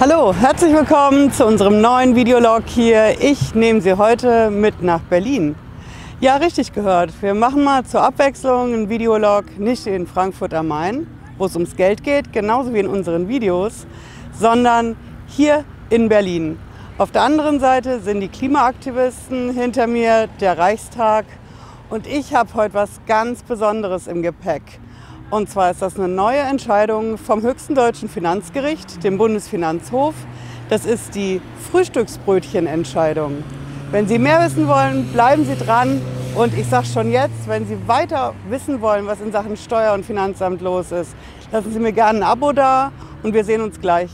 Hallo, herzlich willkommen zu unserem neuen Videolog hier. Ich nehme Sie heute mit nach Berlin. Ja, richtig gehört. Wir machen mal zur Abwechslung einen Videolog nicht in Frankfurt am Main, wo es ums Geld geht, genauso wie in unseren Videos, sondern hier in Berlin. Auf der anderen Seite sind die Klimaaktivisten hinter mir, der Reichstag und ich habe heute was ganz Besonderes im Gepäck. Und zwar ist das eine neue Entscheidung vom höchsten deutschen Finanzgericht, dem Bundesfinanzhof. Das ist die Frühstücksbrötchenentscheidung. Wenn Sie mehr wissen wollen, bleiben Sie dran. Und ich sage schon jetzt, wenn Sie weiter wissen wollen, was in Sachen Steuer- und Finanzamt los ist, lassen Sie mir gerne ein Abo da und wir sehen uns gleich.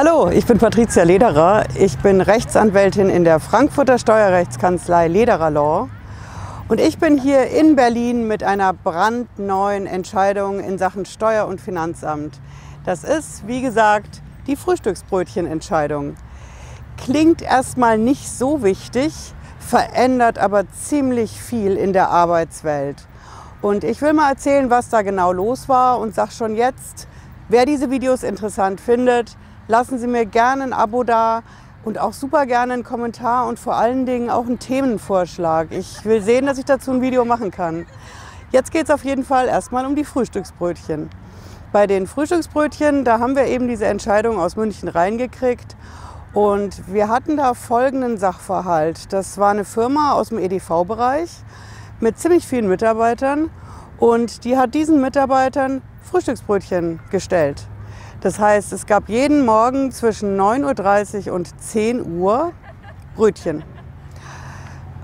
Hallo, ich bin Patricia Lederer. Ich bin Rechtsanwältin in der Frankfurter Steuerrechtskanzlei Lederer Law. Und ich bin hier in Berlin mit einer brandneuen Entscheidung in Sachen Steuer- und Finanzamt. Das ist, wie gesagt, die Frühstücksbrötchenentscheidung. Klingt erstmal nicht so wichtig, verändert aber ziemlich viel in der Arbeitswelt. Und ich will mal erzählen, was da genau los war und sag schon jetzt, wer diese Videos interessant findet, Lassen Sie mir gerne ein Abo da und auch super gerne einen Kommentar und vor allen Dingen auch einen Themenvorschlag. Ich will sehen, dass ich dazu ein Video machen kann. Jetzt geht es auf jeden Fall erstmal um die Frühstücksbrötchen. Bei den Frühstücksbrötchen, da haben wir eben diese Entscheidung aus München reingekriegt. Und wir hatten da folgenden Sachverhalt. Das war eine Firma aus dem EDV-Bereich mit ziemlich vielen Mitarbeitern. Und die hat diesen Mitarbeitern Frühstücksbrötchen gestellt. Das heißt, es gab jeden Morgen zwischen 9.30 Uhr und 10 Uhr Brötchen.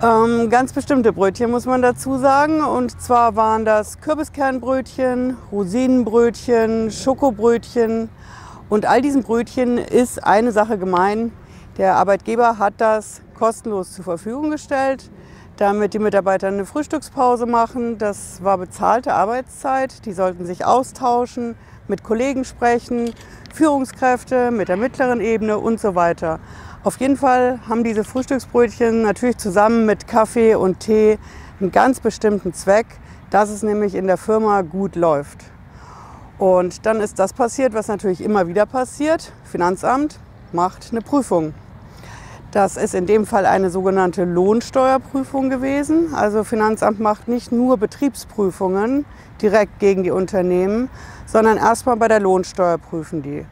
Ähm, ganz bestimmte Brötchen muss man dazu sagen. Und zwar waren das Kürbiskernbrötchen, Rosinenbrötchen, Schokobrötchen. Und all diesen Brötchen ist eine Sache gemein. Der Arbeitgeber hat das kostenlos zur Verfügung gestellt, damit die Mitarbeiter eine Frühstückspause machen. Das war bezahlte Arbeitszeit. Die sollten sich austauschen, mit Kollegen sprechen, Führungskräfte mit der mittleren Ebene und so weiter. Auf jeden Fall haben diese Frühstücksbrötchen natürlich zusammen mit Kaffee und Tee einen ganz bestimmten Zweck, dass es nämlich in der Firma gut läuft. Und dann ist das passiert, was natürlich immer wieder passiert. Finanzamt macht eine Prüfung. Das ist in dem Fall eine sogenannte Lohnsteuerprüfung gewesen. Also Finanzamt macht nicht nur Betriebsprüfungen direkt gegen die Unternehmen, sondern erstmal bei der Lohnsteuer prüfen die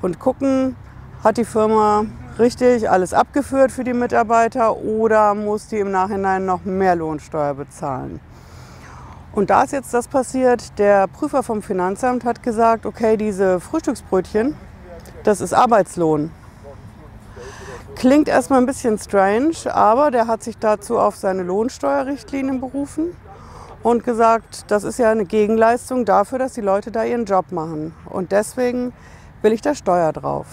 und gucken, hat die Firma richtig alles abgeführt für die Mitarbeiter oder muss die im Nachhinein noch mehr Lohnsteuer bezahlen. Und da ist jetzt das passiert, der Prüfer vom Finanzamt hat gesagt, okay, diese Frühstücksbrötchen, das ist Arbeitslohn. Klingt erstmal ein bisschen strange, aber der hat sich dazu auf seine Lohnsteuerrichtlinien berufen und gesagt, das ist ja eine Gegenleistung dafür, dass die Leute da ihren Job machen. Und deswegen will ich da Steuer drauf.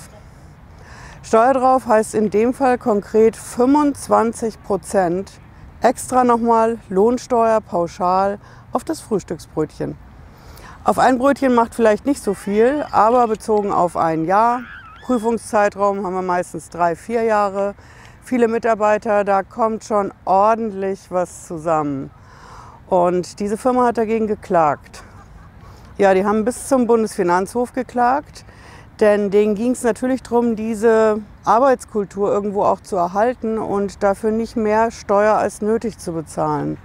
Steuer drauf heißt in dem Fall konkret 25 Prozent extra nochmal Lohnsteuer pauschal auf das Frühstücksbrötchen. Auf ein Brötchen macht vielleicht nicht so viel, aber bezogen auf ein Jahr, Prüfungszeitraum haben wir meistens drei, vier Jahre, viele Mitarbeiter, da kommt schon ordentlich was zusammen. Und diese Firma hat dagegen geklagt. Ja, die haben bis zum Bundesfinanzhof geklagt, denn denen ging es natürlich darum, diese Arbeitskultur irgendwo auch zu erhalten und dafür nicht mehr Steuer als nötig zu bezahlen.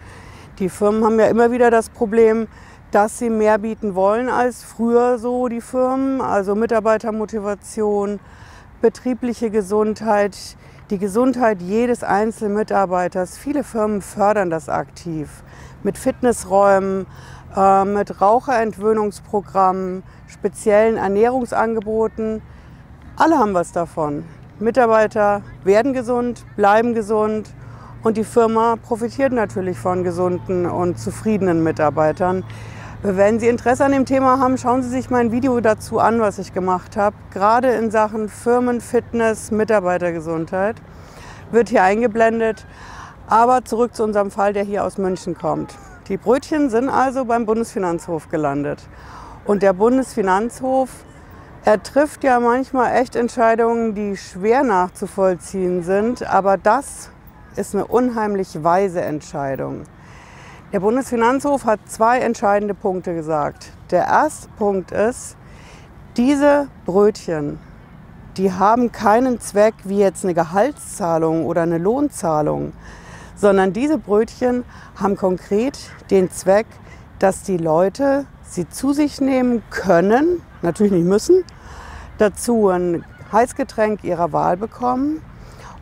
Die Firmen haben ja immer wieder das Problem, dass sie mehr bieten wollen als früher so die Firmen, also Mitarbeitermotivation, betriebliche Gesundheit, die Gesundheit jedes einzelnen Mitarbeiters. Viele Firmen fördern das aktiv mit Fitnessräumen, äh, mit Raucherentwöhnungsprogrammen, speziellen Ernährungsangeboten. Alle haben was davon. Mitarbeiter werden gesund, bleiben gesund und die Firma profitiert natürlich von gesunden und zufriedenen Mitarbeitern. Wenn Sie Interesse an dem Thema haben, schauen Sie sich mein Video dazu an, was ich gemacht habe. Gerade in Sachen Firmenfitness, Mitarbeitergesundheit wird hier eingeblendet. Aber zurück zu unserem Fall, der hier aus München kommt. Die Brötchen sind also beim Bundesfinanzhof gelandet. Und der Bundesfinanzhof, er trifft ja manchmal echt Entscheidungen, die schwer nachzuvollziehen sind. Aber das ist eine unheimlich weise Entscheidung. Der Bundesfinanzhof hat zwei entscheidende Punkte gesagt. Der erste Punkt ist, diese Brötchen, die haben keinen Zweck wie jetzt eine Gehaltszahlung oder eine Lohnzahlung, sondern diese Brötchen haben konkret den Zweck, dass die Leute sie zu sich nehmen können, natürlich nicht müssen, dazu ein Heißgetränk ihrer Wahl bekommen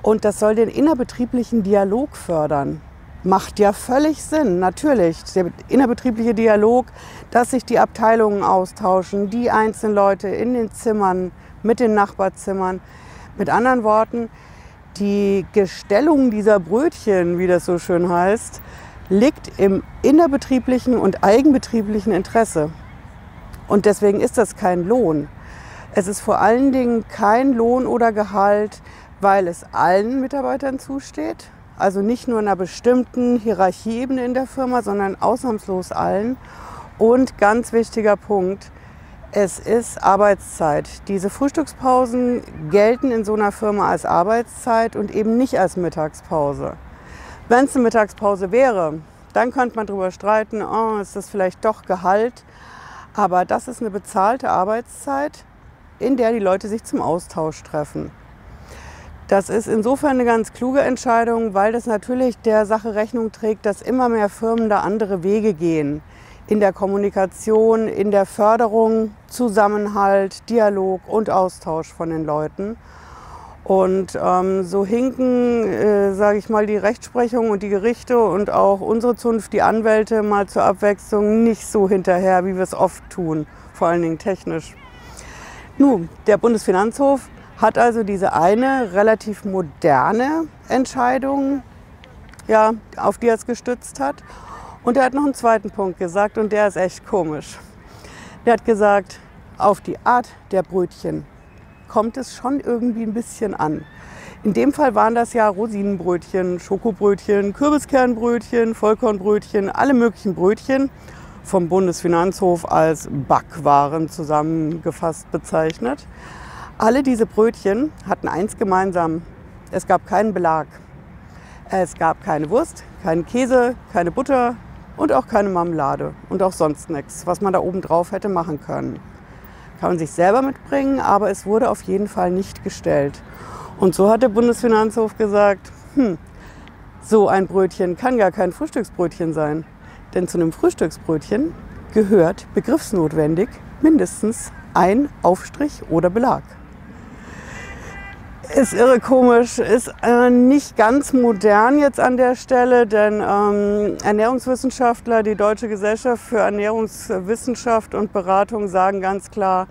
und das soll den innerbetrieblichen Dialog fördern. Macht ja völlig Sinn, natürlich. Der innerbetriebliche Dialog, dass sich die Abteilungen austauschen, die einzelnen Leute in den Zimmern, mit den Nachbarzimmern. Mit anderen Worten, die Gestellung dieser Brötchen, wie das so schön heißt, liegt im innerbetrieblichen und eigenbetrieblichen Interesse. Und deswegen ist das kein Lohn. Es ist vor allen Dingen kein Lohn oder Gehalt, weil es allen Mitarbeitern zusteht. Also nicht nur einer bestimmten Hierarchieebene in der Firma, sondern ausnahmslos allen. Und ganz wichtiger Punkt, es ist Arbeitszeit. Diese Frühstückspausen gelten in so einer Firma als Arbeitszeit und eben nicht als Mittagspause. Wenn es eine Mittagspause wäre, dann könnte man darüber streiten, oh, ist das vielleicht doch Gehalt. Aber das ist eine bezahlte Arbeitszeit, in der die Leute sich zum Austausch treffen. Das ist insofern eine ganz kluge Entscheidung, weil das natürlich der Sache Rechnung trägt, dass immer mehr Firmen da andere Wege gehen in der Kommunikation, in der Förderung, Zusammenhalt, Dialog und Austausch von den Leuten. Und ähm, so hinken, äh, sage ich mal, die Rechtsprechung und die Gerichte und auch unsere Zunft, die Anwälte, mal zur Abwechslung nicht so hinterher, wie wir es oft tun, vor allen Dingen technisch. Nun, der Bundesfinanzhof hat also diese eine relativ moderne Entscheidung, ja, auf die er es gestützt hat. Und er hat noch einen zweiten Punkt gesagt und der ist echt komisch. Der hat gesagt, auf die Art der Brötchen kommt es schon irgendwie ein bisschen an. In dem Fall waren das ja Rosinenbrötchen, Schokobrötchen, Kürbiskernbrötchen, Vollkornbrötchen, alle möglichen Brötchen vom Bundesfinanzhof als Backwaren zusammengefasst bezeichnet. Alle diese Brötchen hatten eins gemeinsam. Es gab keinen Belag. Es gab keine Wurst, keinen Käse, keine Butter und auch keine Marmelade und auch sonst nichts, was man da oben drauf hätte machen können. Kann man sich selber mitbringen, aber es wurde auf jeden Fall nicht gestellt. Und so hat der Bundesfinanzhof gesagt, hm, so ein Brötchen kann gar kein Frühstücksbrötchen sein. Denn zu einem Frühstücksbrötchen gehört begriffsnotwendig mindestens ein Aufstrich oder Belag. Ist irre komisch, ist äh, nicht ganz modern jetzt an der Stelle, denn ähm, Ernährungswissenschaftler, die Deutsche Gesellschaft für Ernährungswissenschaft und Beratung sagen ganz klar,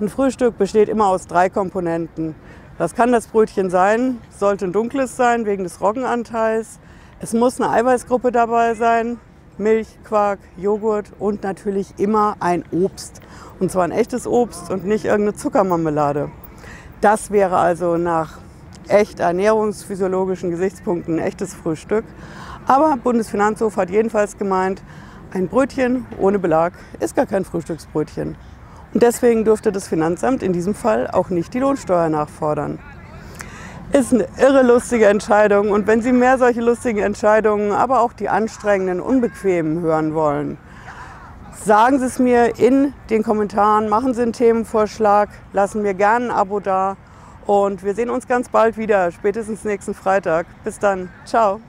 ein Frühstück besteht immer aus drei Komponenten. Das kann das Brötchen sein, sollte ein dunkles sein wegen des Roggenanteils. Es muss eine Eiweißgruppe dabei sein, Milch, Quark, Joghurt und natürlich immer ein Obst. Und zwar ein echtes Obst und nicht irgendeine Zuckermarmelade. Das wäre also nach echt ernährungsphysiologischen Gesichtspunkten ein echtes Frühstück. Aber Bundesfinanzhof hat jedenfalls gemeint, ein Brötchen ohne Belag ist gar kein Frühstücksbrötchen. Und deswegen durfte das Finanzamt in diesem Fall auch nicht die Lohnsteuer nachfordern. Ist eine irre lustige Entscheidung. Und wenn Sie mehr solche lustigen Entscheidungen, aber auch die anstrengenden, unbequemen hören wollen, Sagen Sie es mir in den Kommentaren, machen Sie einen Themenvorschlag, lassen mir gerne ein Abo da und wir sehen uns ganz bald wieder, spätestens nächsten Freitag. Bis dann, ciao.